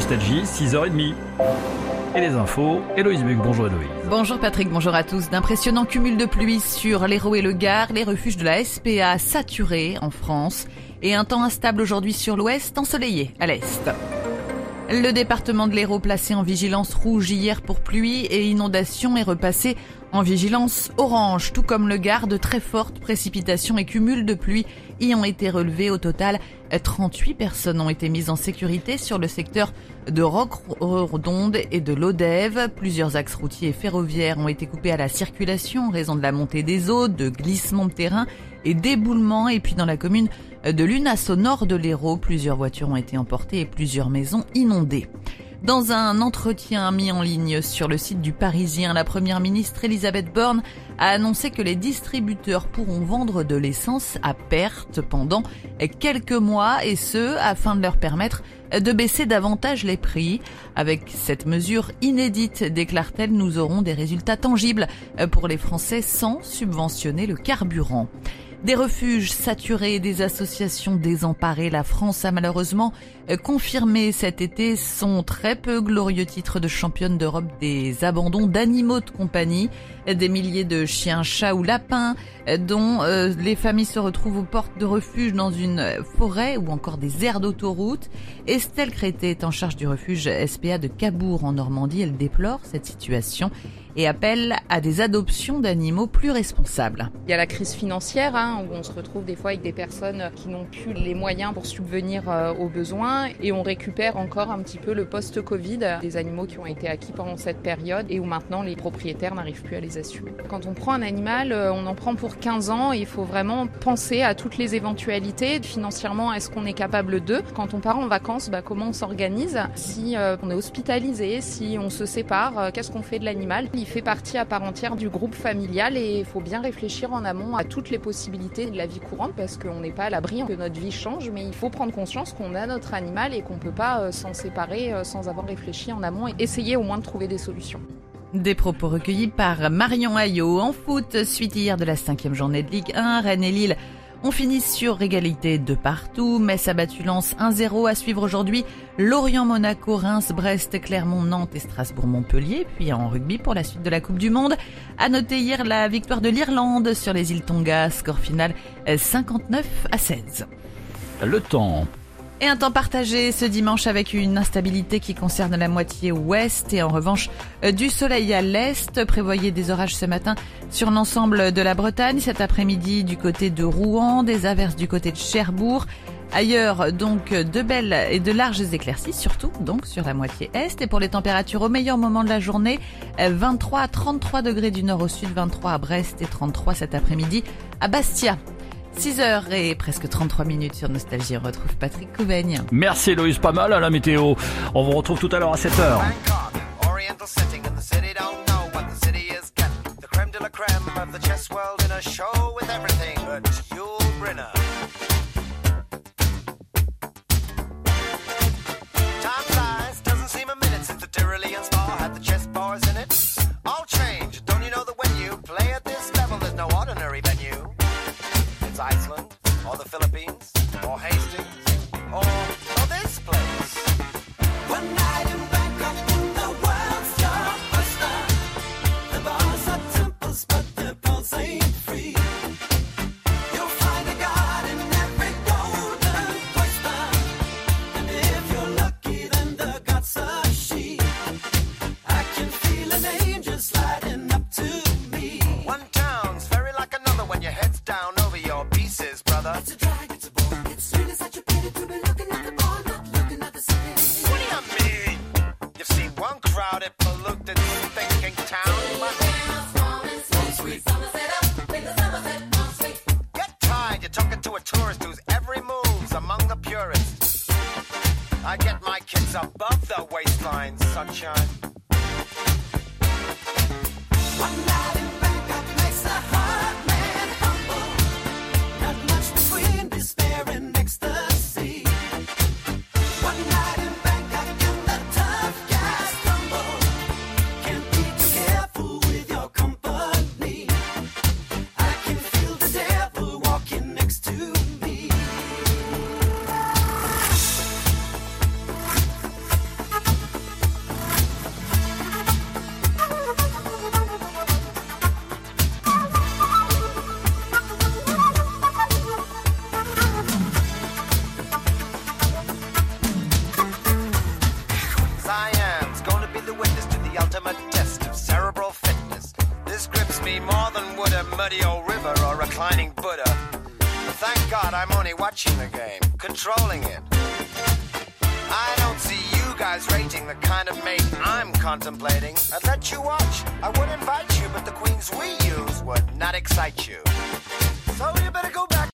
Nostalgie, 6h30. Et les infos, Héloïse Buc, bonjour Héloïse. Bonjour Patrick, bonjour à tous. D'impressionnants cumuls de pluie sur l'Hérault et le Gard, les refuges de la SPA saturés en France et un temps instable aujourd'hui sur l'ouest, ensoleillé à l'est. Le département de l'Hérault placé en vigilance rouge hier pour pluie et inondation est repassé en vigilance orange, tout comme le Gard, de très fortes précipitations et cumuls de pluie y ont été relevés. Au total, 38 personnes ont été mises en sécurité sur le secteur de Roc-Redonde et de l'Odève. Plusieurs axes routiers et ferroviaires ont été coupés à la circulation en raison de la montée des eaux, de glissements de terrain et d'éboulements. Et puis dans la commune de Lunas au nord de l'Hérault, plusieurs voitures ont été emportées et plusieurs maisons inondées. Dans un entretien mis en ligne sur le site du Parisien, la première ministre Elisabeth Borne a annoncé que les distributeurs pourront vendre de l'essence à perte pendant quelques mois et ce, afin de leur permettre de baisser davantage les prix. Avec cette mesure inédite, déclare-t-elle, nous aurons des résultats tangibles pour les Français sans subventionner le carburant. Des refuges saturés des associations désemparées, la France a malheureusement confirmé cet été son très peu glorieux titre de championne d'Europe des abandons d'animaux de compagnie. Des milliers de chiens, chats ou lapins dont euh, les familles se retrouvent aux portes de refuge dans une forêt ou encore des aires d'autoroute. Estelle Crété est en charge du refuge SPA de Cabourg en Normandie. Elle déplore cette situation et appelle à des adoptions d'animaux plus responsables. Il y a la crise financière hein, où on se retrouve des fois avec des personnes qui n'ont plus les moyens pour subvenir euh, aux besoins et on récupère encore un petit peu le post-Covid des animaux qui ont été acquis pendant cette période et où maintenant les propriétaires n'arrivent plus à les assumer. Quand on prend un animal, euh, on en prend pour 15 ans et il faut vraiment penser à toutes les éventualités. Financièrement, est-ce qu'on est capable d'eux Quand on part en vacances, bah, comment on s'organise? Si euh, on est hospitalisé, si on se sépare, qu'est-ce qu'on fait de l'animal? Il fait partie à part entière du groupe familial et il faut bien réfléchir en amont à toutes les possibilités de la vie courante parce qu'on n'est pas à l'abri que notre vie change, mais il faut prendre conscience qu'on a notre animal et qu'on ne peut pas euh, s'en séparer euh, sans avoir réfléchi en amont et essayer au moins de trouver des solutions. Des propos recueillis par Marion Ayot en foot, suite hier de la cinquième journée de Ligue 1, Rennes et Lille on finit sur égalité de partout. Metz a battu Lens 1-0 à suivre aujourd'hui. Lorient, Monaco, Reims, Brest, Clermont, Nantes et Strasbourg, Montpellier. Puis en rugby pour la suite de la Coupe du Monde. À noter hier la victoire de l'Irlande sur les îles Tonga. Score final 59 à 16. Le temps. Et un temps partagé ce dimanche avec une instabilité qui concerne la moitié ouest et en revanche euh, du soleil à l'est. Prévoyez des orages ce matin sur l'ensemble de la Bretagne, cet après-midi du côté de Rouen, des averses du côté de Cherbourg. Ailleurs, donc, de belles et de larges éclaircies, surtout donc sur la moitié est. Et pour les températures au meilleur moment de la journée, 23 à 33 degrés du nord au sud, 23 à Brest et 33 cet après-midi à Bastia. 6h et presque 33 minutes sur Nostalgie. On retrouve Patrick Couvaigne. Merci Loïs, pas mal à la météo. On vous retrouve tout à l'heure à 7h. crowded, polluted, thinking town. Get tired, you're talking to a tourist whose every move's among the purists. I get my kids above the waistline, sunshine. Me more than would a muddy old river or reclining Buddha. Thank God I'm only watching the game, controlling it. I don't see you guys rating the kind of mate I'm contemplating. I'd let you watch, I would invite you, but the queens we use would not excite you. So you better go back